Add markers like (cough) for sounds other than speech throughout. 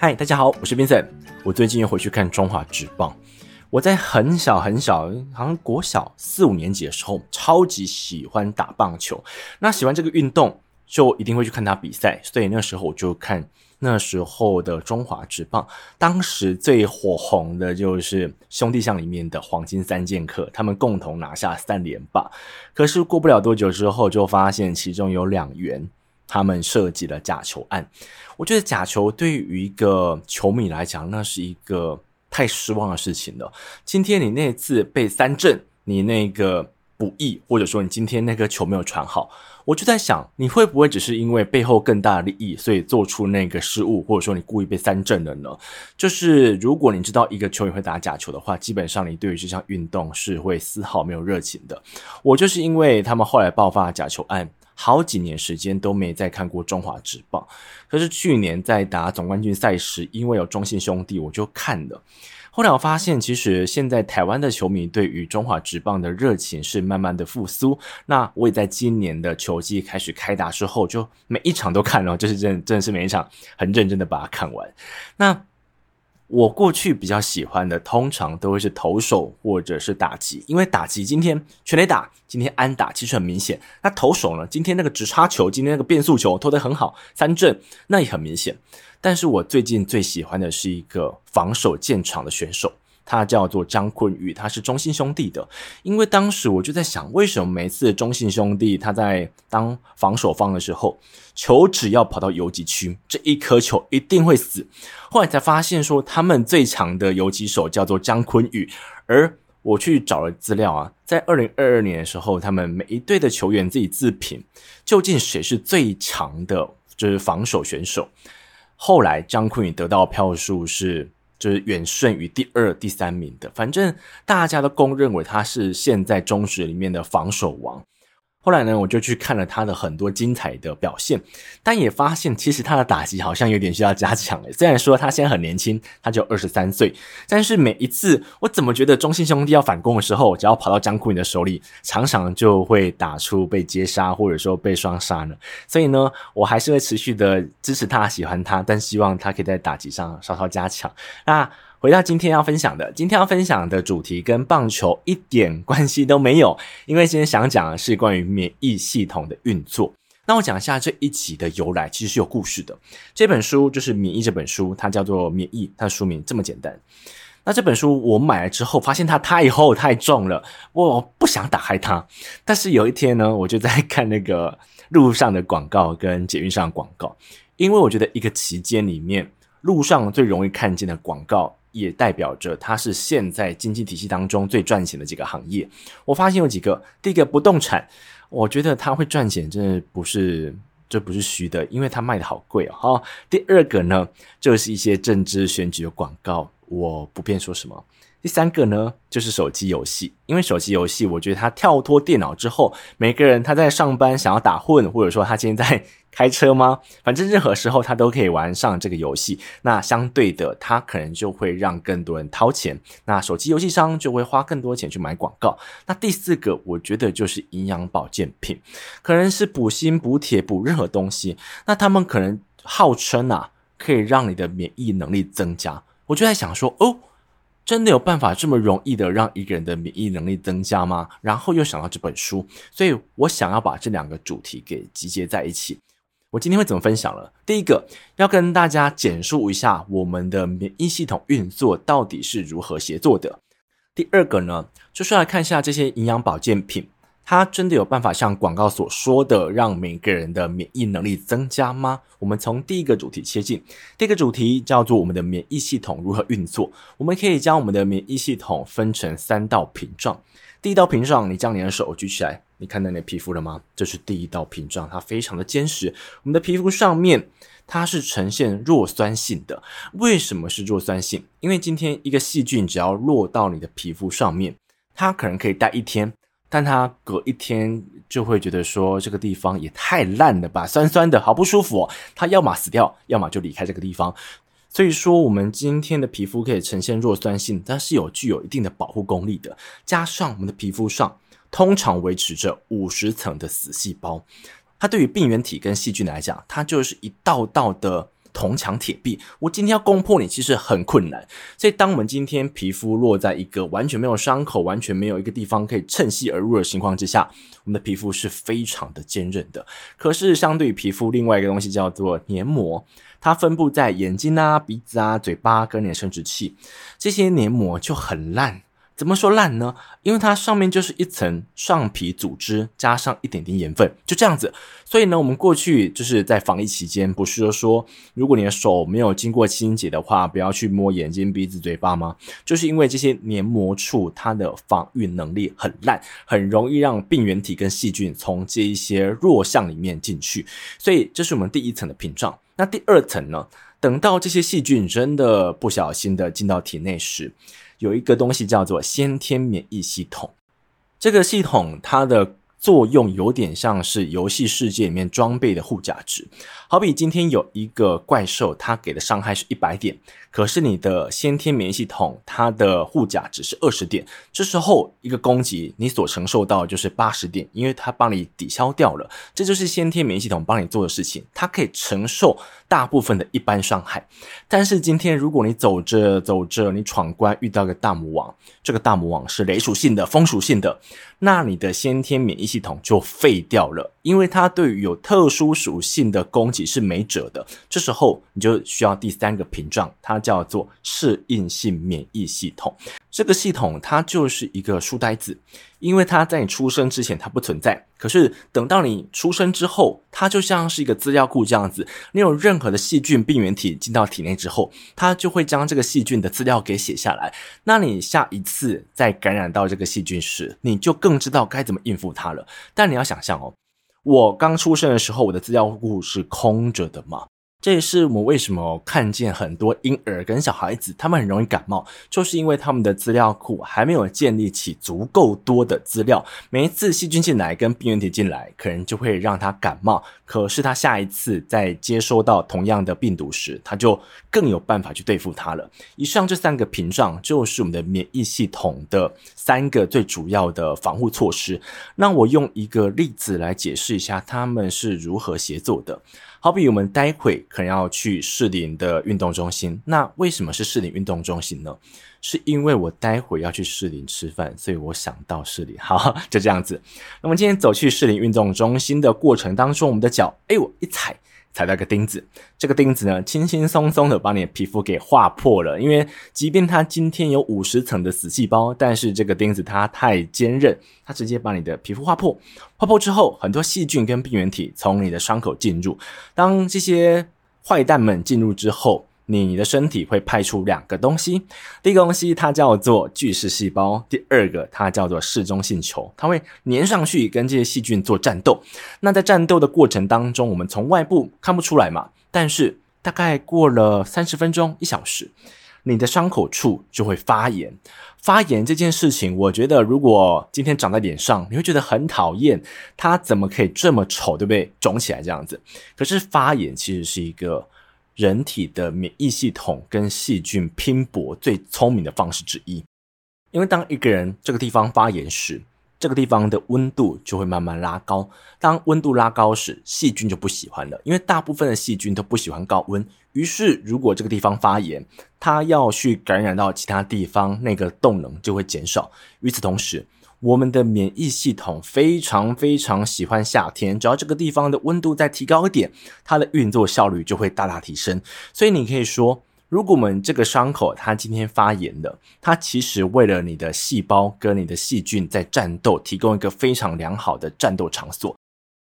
嗨，大家好，我是 Vincent。我最近又回去看中华职棒。我在很小很小，好像国小四五年级的时候，超级喜欢打棒球。那喜欢这个运动，就一定会去看他比赛。所以那时候我就看那时候的中华职棒。当时最火红的就是兄弟象里面的黄金三剑客，他们共同拿下三连霸。可是过不了多久之后，就发现其中有两员。他们设计了假球案，我觉得假球对于一个球迷来讲，那是一个太失望的事情了。今天你那次被三振，你那个不义，或者说你今天那个球没有传好，我就在想，你会不会只是因为背后更大的利益，所以做出那个失误，或者说你故意被三振了呢？就是如果你知道一个球员会打假球的话，基本上你对于这项运动是会丝毫没有热情的。我就是因为他们后来爆发假球案。好几年时间都没再看过中华职棒，可是去年在打总冠军赛时，因为有中信兄弟，我就看了。后来我发现，其实现在台湾的球迷对于中华职棒的热情是慢慢的复苏。那我也在今年的球季开始开打之后，就每一场都看了，就是真真的是每一场很认真的把它看完。那。我过去比较喜欢的，通常都会是投手或者是打击，因为打击今天全垒打，今天安打，其实很明显。那投手呢，今天那个直插球，今天那个变速球投得很好，三振，那也很明显。但是我最近最喜欢的是一个防守建厂的选手。他叫做张坤宇，他是中信兄弟的。因为当时我就在想，为什么每次中信兄弟他在当防守方的时候，球只要跑到游击区，这一颗球一定会死。后来才发现说，他们最强的游击手叫做张坤宇。而我去找了资料啊，在二零二二年的时候，他们每一队的球员自己自评，究竟谁是最强的，就是防守选手。后来张坤宇得到票数是。就是远胜于第二、第三名的，反正大家都公认为他是现在中学里面的防守王。后来呢，我就去看了他的很多精彩的表现，但也发现其实他的打击好像有点需要加强诶。虽然说他现在很年轻，他就二十三岁，但是每一次我怎么觉得中信兄弟要反攻的时候，只要跑到张坤宇的手里，常常就会打出被接杀或者说被双杀呢？所以呢，我还是会持续的支持他，喜欢他，但希望他可以在打击上稍稍加强。那。回到今天要分享的，今天要分享的主题跟棒球一点关系都没有，因为今天想讲的是关于免疫系统的运作。那我讲一下这一集的由来，其实是有故事的。这本书就是《免疫》这本书，它叫做《免疫》，它的书名这么简单。那这本书我买了之后，发现它太厚太重了，我不想打开它。但是有一天呢，我就在看那个路上的广告跟捷运上的广告，因为我觉得一个期间里面，路上最容易看见的广告。也代表着它是现在经济体系当中最赚钱的几个行业。我发现有几个，第一个不动产，我觉得它会赚钱，真的不是，这不是虚的，因为它卖的好贵哦。第二个呢，就是一些政治选举的广告，我不便说什么。第三个呢，就是手机游戏，因为手机游戏，我觉得它跳脱电脑之后，每个人他在上班想要打混，或者说他今天在开车吗？反正任何时候他都可以玩上这个游戏。那相对的，他可能就会让更多人掏钱。那手机游戏商就会花更多钱去买广告。那第四个，我觉得就是营养保健品，可能是补锌、补铁、补任何东西。那他们可能号称啊，可以让你的免疫能力增加。我就在想说，哦。真的有办法这么容易的让一个人的免疫能力增加吗？然后又想到这本书，所以我想要把这两个主题给集结在一起。我今天会怎么分享了？第一个要跟大家简述一下我们的免疫系统运作到底是如何协作的。第二个呢，就是来看一下这些营养保健品。它真的有办法像广告所说的，让每个人的免疫能力增加吗？我们从第一个主题切进。第一个主题叫做我们的免疫系统如何运作。我们可以将我们的免疫系统分成三道屏障。第一道屏障，你将你的手举起来，你看到你的皮肤了吗？这是第一道屏障，它非常的坚实。我们的皮肤上面它是呈现弱酸性的。为什么是弱酸性？因为今天一个细菌只要落到你的皮肤上面，它可能可以待一天。但它隔一天就会觉得说，这个地方也太烂了吧，酸酸的，好不舒服哦。它要么死掉，要么就离开这个地方。所以说，我们今天的皮肤可以呈现弱酸性，但是有具有一定的保护功力的。加上我们的皮肤上通常维持着五十层的死细胞，它对于病原体跟细菌来讲，它就是一道道的。铜墙铁壁，我今天要攻破你其实很困难。所以，当我们今天皮肤落在一个完全没有伤口、完全没有一个地方可以趁虚而入的情况之下，我们的皮肤是非常的坚韧的。可是，相对于皮肤，另外一个东西叫做黏膜，它分布在眼睛啊、鼻子啊、嘴巴跟你的生殖器，这些黏膜就很烂。怎么说烂呢？因为它上面就是一层上皮组织，加上一点点盐分，就这样子。所以呢，我们过去就是在防疫期间，不是说如果你的手没有经过清洁的话，不要去摸眼睛、鼻子、嘴巴吗？就是因为这些黏膜处它的防御能力很烂，很容易让病原体跟细菌从这一些弱项里面进去。所以这是我们第一层的屏障。那第二层呢？等到这些细菌真的不小心的进到体内时，有一个东西叫做先天免疫系统，这个系统它的作用有点像是游戏世界里面装备的护甲值，好比今天有一个怪兽，它给的伤害是一百点，可是你的先天免疫系统它的护甲值是二十点，这时候一个攻击你所承受到就是八十点，因为它帮你抵消掉了，这就是先天免疫系统帮你做的事情，它可以承受大部分的一般伤害。但是今天如果你走着走着，你闯关遇到个大魔王，这个大魔王是雷属性的、风属性的，那你的先天免疫系统就废掉了，因为它对于有特殊属性的攻击是没辙的。这时候你就需要第三个屏障，它叫做适应性免疫系统。这个系统它就是一个书呆子，因为它在你出生之前它不存在，可是等到你出生之后，它就像是一个资料库这样子。你有任何的细菌病原体进到体内之后，它就会将这个细菌的资料给写下来。那你下一次再感染到这个细菌时，你就更知道该怎么应付它了。但你要想象哦，我刚出生的时候，我的资料库是空着的嘛。这也是我们为什么看见很多婴儿跟小孩子，他们很容易感冒，就是因为他们的资料库还没有建立起足够多的资料。每一次细菌进来跟病原体进来，可能就会让他感冒。可是他下一次再接收到同样的病毒时，他就更有办法去对付它了。以上这三个屏障就是我们的免疫系统的三个最主要的防护措施。那我用一个例子来解释一下他们是如何协作的。好比我们待会可能要去士林的运动中心，那为什么是士林运动中心呢？是因为我待会要去士林吃饭，所以我想到士林。好，就这样子。那么今天走去士林运动中心的过程当中，我们的脚，哎，我一踩。踩到一个钉子，这个钉子呢，轻轻松松的把你的皮肤给划破了。因为即便它今天有五十层的死细胞，但是这个钉子它太坚韧，它直接把你的皮肤划破。划破之后，很多细菌跟病原体从你的伤口进入。当这些坏蛋们进入之后，你的身体会派出两个东西，第一个东西它叫做巨噬细胞，第二个它叫做嗜中性球，它会粘上去跟这些细菌做战斗。那在战斗的过程当中，我们从外部看不出来嘛，但是大概过了三十分钟、一小时，你的伤口处就会发炎。发炎这件事情，我觉得如果今天长在脸上，你会觉得很讨厌，它怎么可以这么丑，对不对？肿起来这样子。可是发炎其实是一个。人体的免疫系统跟细菌拼搏最聪明的方式之一，因为当一个人这个地方发炎时，这个地方的温度就会慢慢拉高。当温度拉高时，细菌就不喜欢了，因为大部分的细菌都不喜欢高温。于是，如果这个地方发炎，它要去感染到其他地方，那个动能就会减少。与此同时，我们的免疫系统非常非常喜欢夏天，只要这个地方的温度再提高一点，它的运作效率就会大大提升。所以你可以说，如果我们这个伤口它今天发炎了，它其实为了你的细胞跟你的细菌在战斗，提供一个非常良好的战斗场所。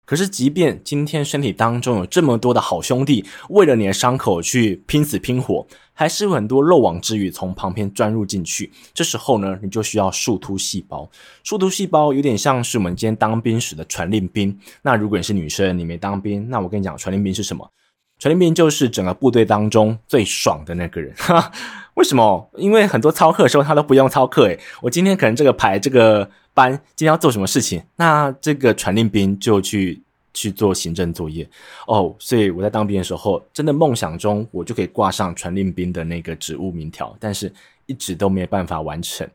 可是，即便今天身体当中有这么多的好兄弟，为了你的伤口去拼死拼活，还是有很多漏网之鱼从旁边钻入进去。这时候呢，你就需要树突细胞。树突细胞有点像是我们今天当兵时的传令兵。那如果你是女生，你没当兵，那我跟你讲，传令兵是什么？传令兵就是整个部队当中最爽的那个人。(laughs) 为什么？因为很多操课的时候他都不用操课。诶，我今天可能这个排这个。班今天要做什么事情？那这个传令兵就去去做行政作业哦。所以我在当兵的时候，真的梦想中我就可以挂上传令兵的那个职务名条，但是一直都没办法完成。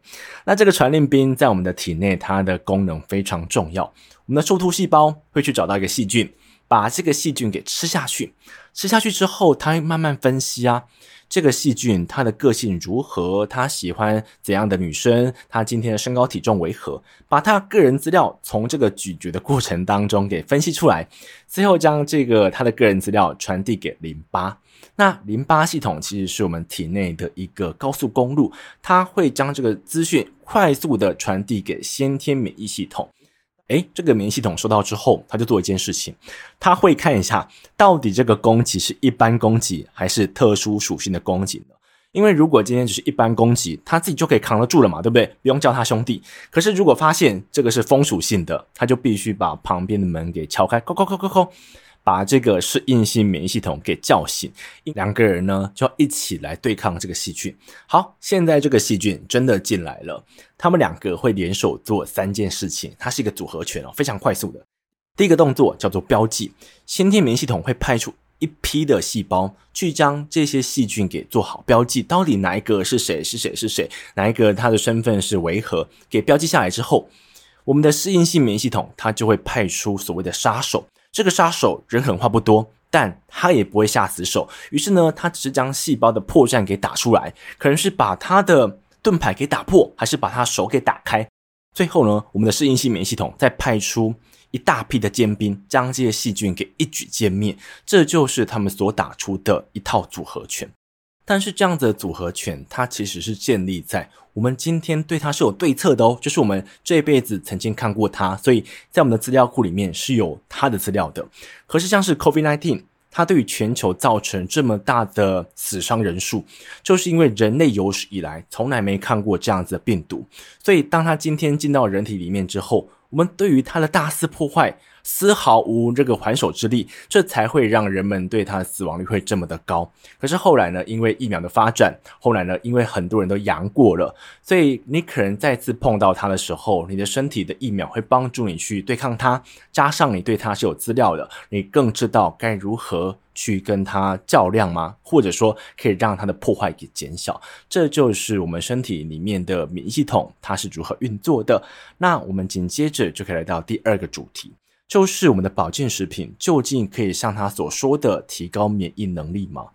那这个传令兵在我们的体内，它的功能非常重要。我们的树突细胞会去找到一个细菌，把这个细菌给吃下去。吃下去之后，他会慢慢分析啊。这个细菌它的个性如何？它喜欢怎样的女生？它今天的身高体重为何？把它个人资料从这个咀嚼的过程当中给分析出来，最后将这个它的个人资料传递给淋巴。那淋巴系统其实是我们体内的一个高速公路，它会将这个资讯快速的传递给先天免疫系统。哎，这个免疫系统收到之后，他就做一件事情，他会看一下到底这个攻击是一般攻击还是特殊属性的攻击呢？因为如果今天只是一般攻击，他自己就可以扛得住了嘛，对不对？不用叫他兄弟。可是如果发现这个是风属性的，他就必须把旁边的门给敲开，敲敲敲敲敲。把这个适应性免疫系统给叫醒，两个人呢就要一起来对抗这个细菌。好，现在这个细菌真的进来了，他们两个会联手做三件事情，它是一个组合拳哦，非常快速的。第一个动作叫做标记，先天免疫系统会派出一批的细胞去将这些细菌给做好标记，到底哪一个是谁是谁是谁，哪一个他的身份是为何，给标记下来之后，我们的适应性免疫系统它就会派出所谓的杀手。这个杀手人狠话不多，但他也不会下死手。于是呢，他只是将细胞的破绽给打出来，可能是把他的盾牌给打破，还是把他手给打开。最后呢，我们的适应性免疫系统再派出一大批的尖兵，将这些细菌给一举歼灭。这就是他们所打出的一套组合拳。但是这样子的组合拳，它其实是建立在我们今天对它是有对策的哦，就是我们这一辈子曾经看过它，所以在我们的资料库里面是有它的资料的。可是像是 COVID-19，它对于全球造成这么大的死伤人数，就是因为人类有史以来从来没看过这样子的病毒，所以当它今天进到人体里面之后，我们对于它的大肆破坏，丝毫无这个还手之力，这才会让人们对它的死亡率会这么的高。可是后来呢，因为疫苗的发展，后来呢，因为很多人都阳过了，所以你可能再次碰到它的时候，你的身体的疫苗会帮助你去对抗它，加上你对它是有资料的，你更知道该如何去跟它较量吗？或者说可以让它的破坏给减小。这就是我们身体里面的免疫系统它是如何运作的。那我们紧接着就可以来到第二个主题。就是我们的保健食品究竟可以像他所说的提高免疫能力吗？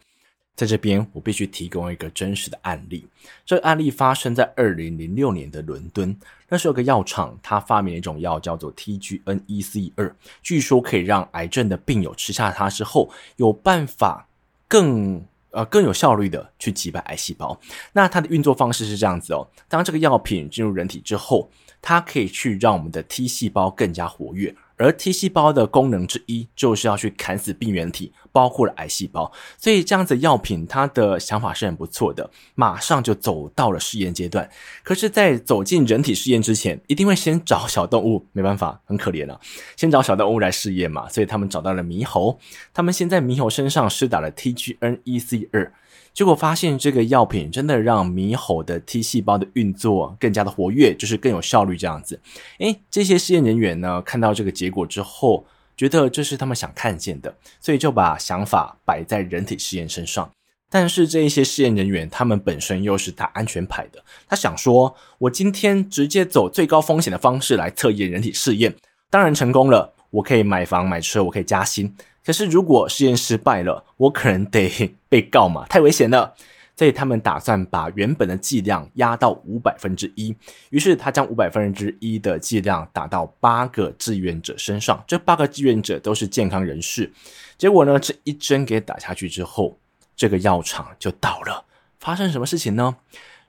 在这边，我必须提供一个真实的案例。这个案例发生在二零零六年的伦敦，那时候有个药厂，它发明了一种药叫做 TGNEC2，据说可以让癌症的病友吃下它之后，有办法更呃更有效率的去击败癌细胞。那它的运作方式是这样子哦，当这个药品进入人体之后，它可以去让我们的 T 细胞更加活跃。而 T 细胞的功能之一就是要去砍死病原体，包括了癌细胞。所以这样子药品，它的想法是很不错的，马上就走到了试验阶段。可是，在走进人体试验之前，一定会先找小动物，没办法，很可怜啊，先找小动物来试验嘛。所以他们找到了猕猴，他们先在猕猴身上施打了 TGNEC2。结果发现，这个药品真的让猕猴的 T 细胞的运作更加的活跃，就是更有效率这样子。诶，这些试验人员呢，看到这个结果之后，觉得这是他们想看见的，所以就把想法摆在人体试验身上。但是这一些试验人员，他们本身又是打安全牌的，他想说，我今天直接走最高风险的方式来测验人体试验，当然成功了，我可以买房买车，我可以加薪。可是，如果试验失败了，我可能得 (laughs) 被告嘛，太危险了。所以他们打算把原本的剂量压到五百分之一。于是他将五百分之一的剂量打到八个志愿者身上，这八个志愿者都是健康人士。结果呢，这一针给打下去之后，这个药厂就倒了。发生什么事情呢？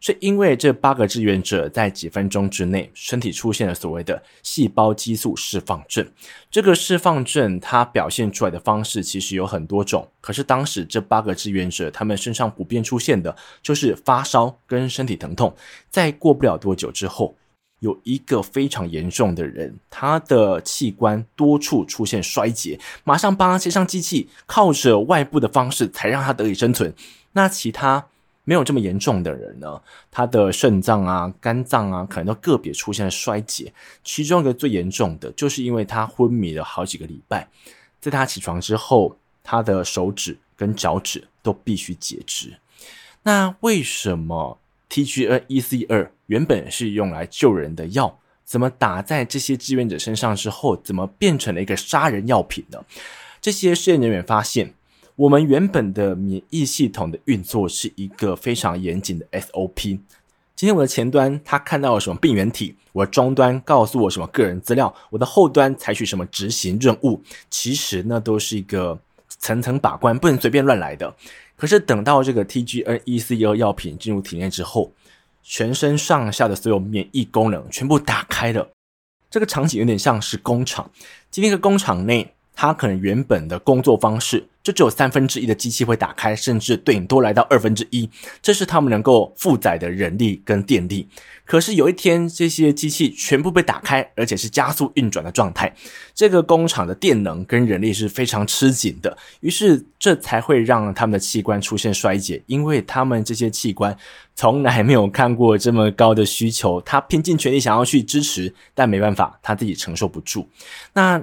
是因为这八个志愿者在几分钟之内，身体出现了所谓的细胞激素释放症。这个释放症它表现出来的方式其实有很多种，可是当时这八个志愿者他们身上普遍出现的就是发烧跟身体疼痛。在过不了多久之后，有一个非常严重的人，他的器官多处出现衰竭，马上帮他接上机器，靠着外部的方式才让他得以生存。那其他。没有这么严重的人呢，他的肾脏啊、肝脏啊，可能都个别出现了衰竭。其中一个最严重的，就是因为他昏迷了好几个礼拜，在他起床之后，他的手指跟脚趾都必须截肢。那为什么 TGNEC2 原本是用来救人的药，怎么打在这些志愿者身上之后，怎么变成了一个杀人药品呢？这些试验人员发现，我们原本的免疫系统的运作是一个非常严谨的 SOP。今天我的前端他看到了什么病原体，我的终端告诉我什么个人资料，我的后端采取什么执行任务，其实那都是一个层层把关，不能随便乱来的。可是等到这个 TGN-ECE 药品进入体内之后，全身上下的所有免疫功能全部打开了。这个场景有点像是工厂。今天的工厂内，他可能原本的工作方式就只有三分之一的机器会打开，甚至顶多来到二分之一，这是他们能够负载的人力跟电力。可是有一天，这些机器全部被打开，而且是加速运转的状态，这个工厂的电能跟人力是非常吃紧的，于是这才会让他们的器官出现衰竭，因为他们这些器官从来没有看过这么高的需求，他拼尽全力想要去支持，但没办法，他自己承受不住。那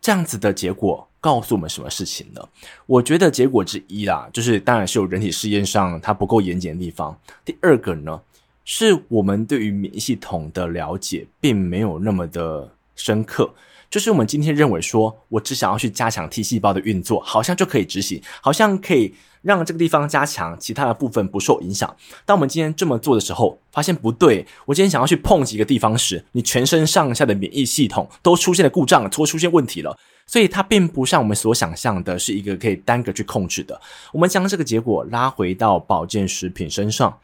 这样子的结果告诉我们什么事情呢？我觉得结果之一啦，就是当然是有人体试验上它不够严谨的地方。第二个呢，是我们对于免疫系统的了解并没有那么的深刻。就是我们今天认为说，我只想要去加强 T 细胞的运作，好像就可以执行，好像可以让这个地方加强，其他的部分不受影响。当我们今天这么做的时候，发现不对。我今天想要去碰几个地方时，你全身上下的免疫系统都出现了故障，都出现问题了。所以它并不像我们所想象的，是一个可以单个去控制的。我们将这个结果拉回到保健食品身上，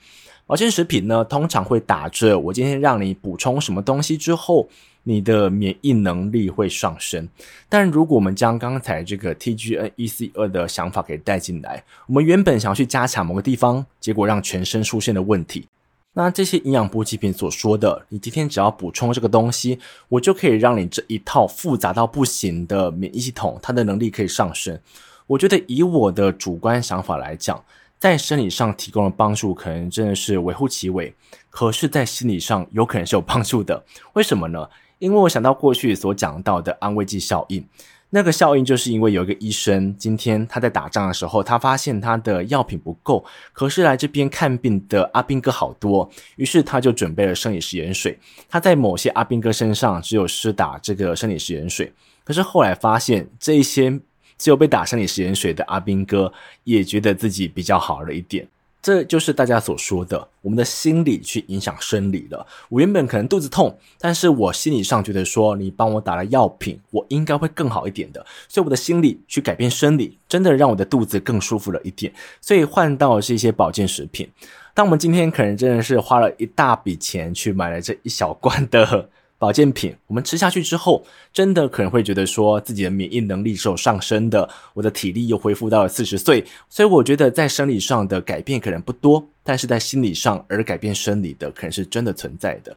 保健食品呢，通常会打着我今天让你补充什么东西之后。你的免疫能力会上升，但如果我们将刚才这个 T G N E C 二的想法给带进来，我们原本想要去加强某个地方，结果让全身出现了问题。那这些营养补给品所说的，你今天只要补充这个东西，我就可以让你这一套复杂到不行的免疫系统，它的能力可以上升。我觉得以我的主观想法来讲，在生理上提供的帮助可能真的是微乎其微，可是，在心理上有可能是有帮助的。为什么呢？因为我想到过去所讲到的安慰剂效应，那个效应就是因为有一个医生，今天他在打仗的时候，他发现他的药品不够，可是来这边看病的阿兵哥好多，于是他就准备了生理食盐水。他在某些阿兵哥身上只有施打这个生理食盐水，可是后来发现这一些只有被打生理食盐水的阿兵哥也觉得自己比较好了一点。这就是大家所说的，我们的心理去影响生理了。我原本可能肚子痛，但是我心理上觉得说，你帮我打了药品，我应该会更好一点的。所以我的心理去改变生理，真的让我的肚子更舒服了一点。所以换到是一些保健食品。当我们今天可能真的是花了一大笔钱去买了这一小罐的。保健品，我们吃下去之后，真的可能会觉得说自己的免疫能力是有上升的，我的体力又恢复到了四十岁。所以我觉得在生理上的改变可能不多，但是在心理上而改变生理的，可能是真的存在的。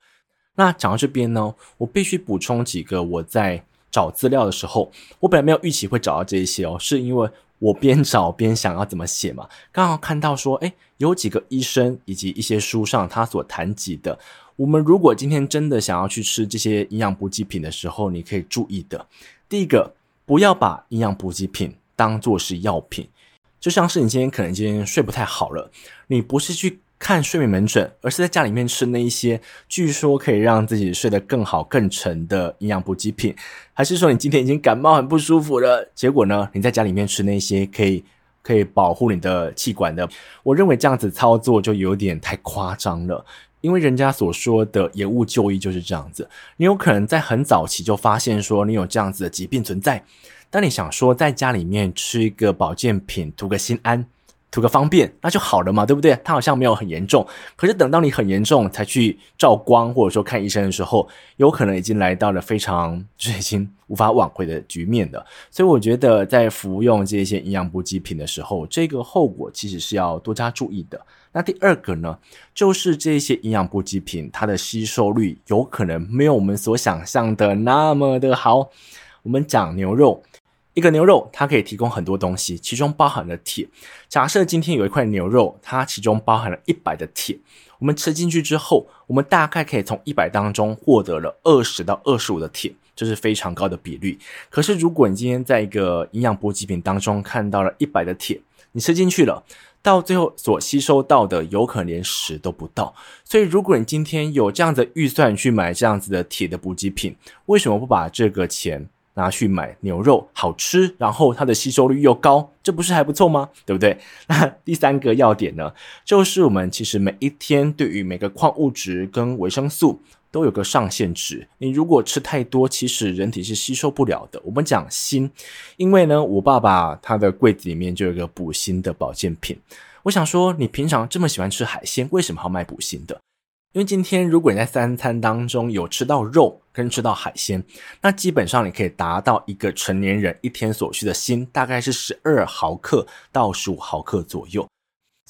那讲到这边呢，我必须补充几个我在找资料的时候，我本来没有预期会找到这一些哦，是因为我边找边想要怎么写嘛，刚好看到说，诶，有几个医生以及一些书上他所谈及的。我们如果今天真的想要去吃这些营养补给品的时候，你可以注意的，第一个，不要把营养补给品当作是药品。就像是你今天可能今天睡不太好了，你不是去看睡眠门诊，而是在家里面吃那一些据说可以让自己睡得更好、更沉的营养补给品，还是说你今天已经感冒很不舒服了，结果呢，你在家里面吃那些可以可以保护你的气管的？我认为这样子操作就有点太夸张了。因为人家所说的延误就医就是这样子，你有可能在很早期就发现说你有这样子的疾病存在，当你想说在家里面吃一个保健品图个心安。图个方便，那就好了嘛，对不对？它好像没有很严重，可是等到你很严重才去照光或者说看医生的时候，有可能已经来到了非常 (laughs) 就是已经无法挽回的局面了。所以我觉得在服用这些营养补给品的时候，这个后果其实是要多加注意的。那第二个呢，就是这些营养补给品它的吸收率有可能没有我们所想象的那么的好。我们讲牛肉。一个牛肉，它可以提供很多东西，其中包含了铁。假设今天有一块牛肉，它其中包含了一百的铁，我们吃进去之后，我们大概可以从一百当中获得了二十到二十五的铁，这是非常高的比率。可是，如果你今天在一个营养补给品当中看到了一百的铁，你吃进去了，到最后所吸收到的有可能连十都不到。所以，如果你今天有这样的预算去买这样子的铁的补给品，为什么不把这个钱拿去买牛肉，好吃，然后它的吸收率又高，这不是还不错吗？对不对？那第三个要点呢，就是我们其实每一天对于每个矿物质跟维生素都有个上限值，你如果吃太多，其实人体是吸收不了的。我们讲锌，因为呢，我爸爸他的柜子里面就有个补锌的保健品。我想说，你平常这么喜欢吃海鲜，为什么要卖补锌的？因为今天如果你在三餐当中有吃到肉跟吃到海鲜，那基本上你可以达到一个成年人一天所需的锌，大概是十二毫克到十五毫克左右。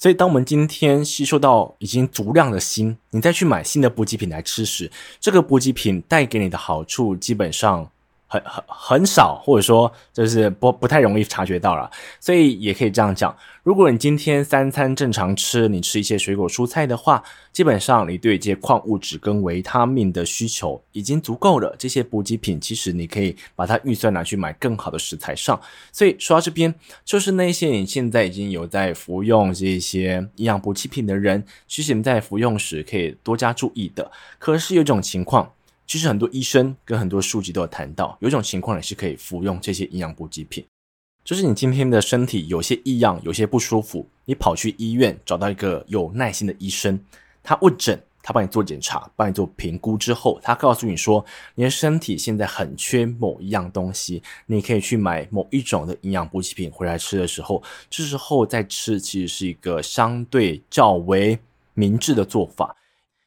所以，当我们今天吸收到已经足量的锌，你再去买新的补给品来吃时，这个补给品带给你的好处基本上。很很很少，或者说就是不不太容易察觉到了，所以也可以这样讲：如果你今天三餐正常吃，你吃一些水果蔬菜的话，基本上你对这些矿物质跟维他命的需求已经足够了。这些补给品其实你可以把它预算拿去买更好的食材上。所以说到这边，就是那些你现在已经有在服用这些营养补给品的人，其实你在服用时可以多加注意的。可是有一种情况。其实很多医生跟很多书籍都有谈到，有一种情况也是可以服用这些营养补给品，就是你今天的身体有些异样，有些不舒服，你跑去医院找到一个有耐心的医生，他问诊，他帮你做检查，帮你做评估之后，他告诉你说你的身体现在很缺某一样东西，你可以去买某一种的营养补给品回来吃的时候，这时候再吃其实是一个相对较为明智的做法，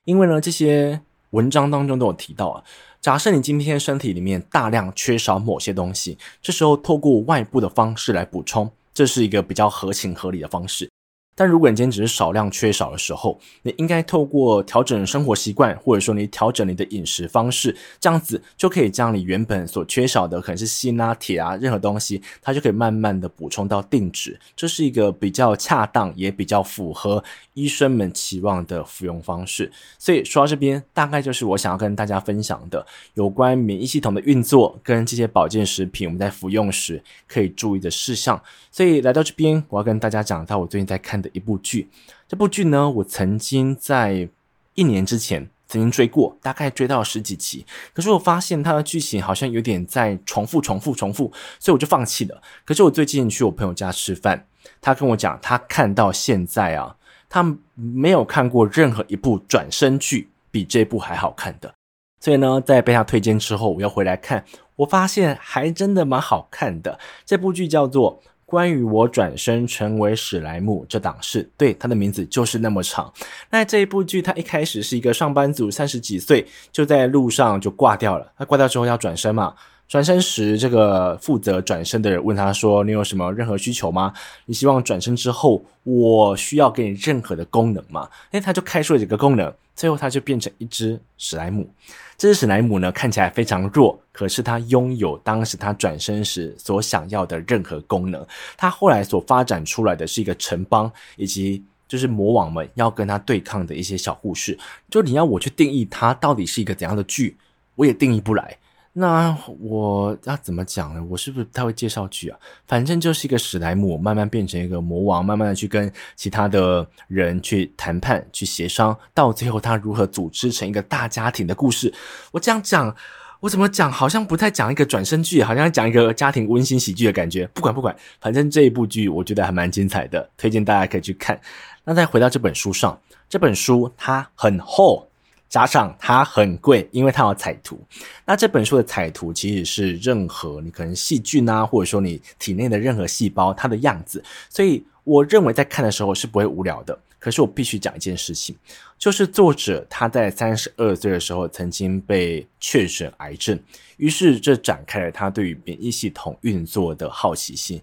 因为呢这些。文章当中都有提到啊，假设你今天身体里面大量缺少某些东西，这时候透过外部的方式来补充，这是一个比较合情合理的方式。但如果你今天只是少量缺少的时候，你应该透过调整生活习惯，或者说你调整你的饮食方式，这样子就可以将你原本所缺少的，可能是锌啊、铁啊，任何东西，它就可以慢慢的补充到定值。这是一个比较恰当，也比较符合医生们期望的服用方式。所以说到这边，大概就是我想要跟大家分享的有关免疫系统的运作跟这些保健食品我们在服用时可以注意的事项。所以来到这边，我要跟大家讲到我最近在看的。一部剧，这部剧呢，我曾经在一年之前曾经追过，大概追到十几集。可是我发现它的剧情好像有点在重复、重复、重复，所以我就放弃了。可是我最近去我朋友家吃饭，他跟我讲，他看到现在啊，他没有看过任何一部转身剧比这部还好看的。所以呢，在被他推荐之后，我要回来看，我发现还真的蛮好看的。这部剧叫做。关于我转身成为史莱姆这档事，对，他的名字就是那么长。那这一部剧，他一开始是一个上班族，三十几岁，就在路上就挂掉了。他挂掉之后要转身嘛？转身时，这个负责转身的人问他说：“你有什么任何需求吗？你希望转身之后，我需要给你任何的功能吗？”诶，他就开出了几个功能，最后他就变成一只史莱姆。这只史莱姆呢，看起来非常弱，可是它拥有当时它转身时所想要的任何功能。它后来所发展出来的是一个城邦，以及就是魔王们要跟它对抗的一些小故事。就你要我去定义它到底是一个怎样的剧，我也定义不来。那我要怎么讲呢？我是不是不太会介绍剧啊？反正就是一个史莱姆慢慢变成一个魔王，慢慢的去跟其他的人去谈判、去协商，到最后他如何组织成一个大家庭的故事。我这样讲，我怎么讲？好像不太讲一个转身剧，好像讲一个家庭温馨喜剧的感觉。不管不管，反正这一部剧我觉得还蛮精彩的，推荐大家可以去看。那再回到这本书上，这本书它很厚。加上它很贵，因为它有彩图。那这本书的彩图其实是任何你可能细菌啊，或者说你体内的任何细胞它的样子，所以我认为在看的时候是不会无聊的。可是我必须讲一件事情，就是作者他在三十二岁的时候曾经被确诊癌症，于是这展开了他对于免疫系统运作的好奇心。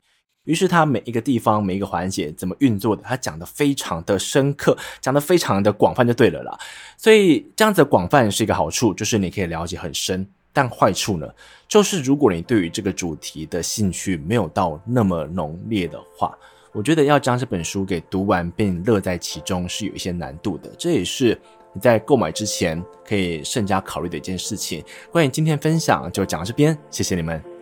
于是他每一个地方每一个环节怎么运作的，他讲得非常的深刻，讲得非常的广泛就对了啦。所以这样子的广泛是一个好处，就是你可以了解很深。但坏处呢，就是如果你对于这个主题的兴趣没有到那么浓烈的话，我觉得要将这本书给读完并乐在其中是有一些难度的。这也是你在购买之前可以慎加考虑的一件事情。关于今天分享就讲到这边，谢谢你们。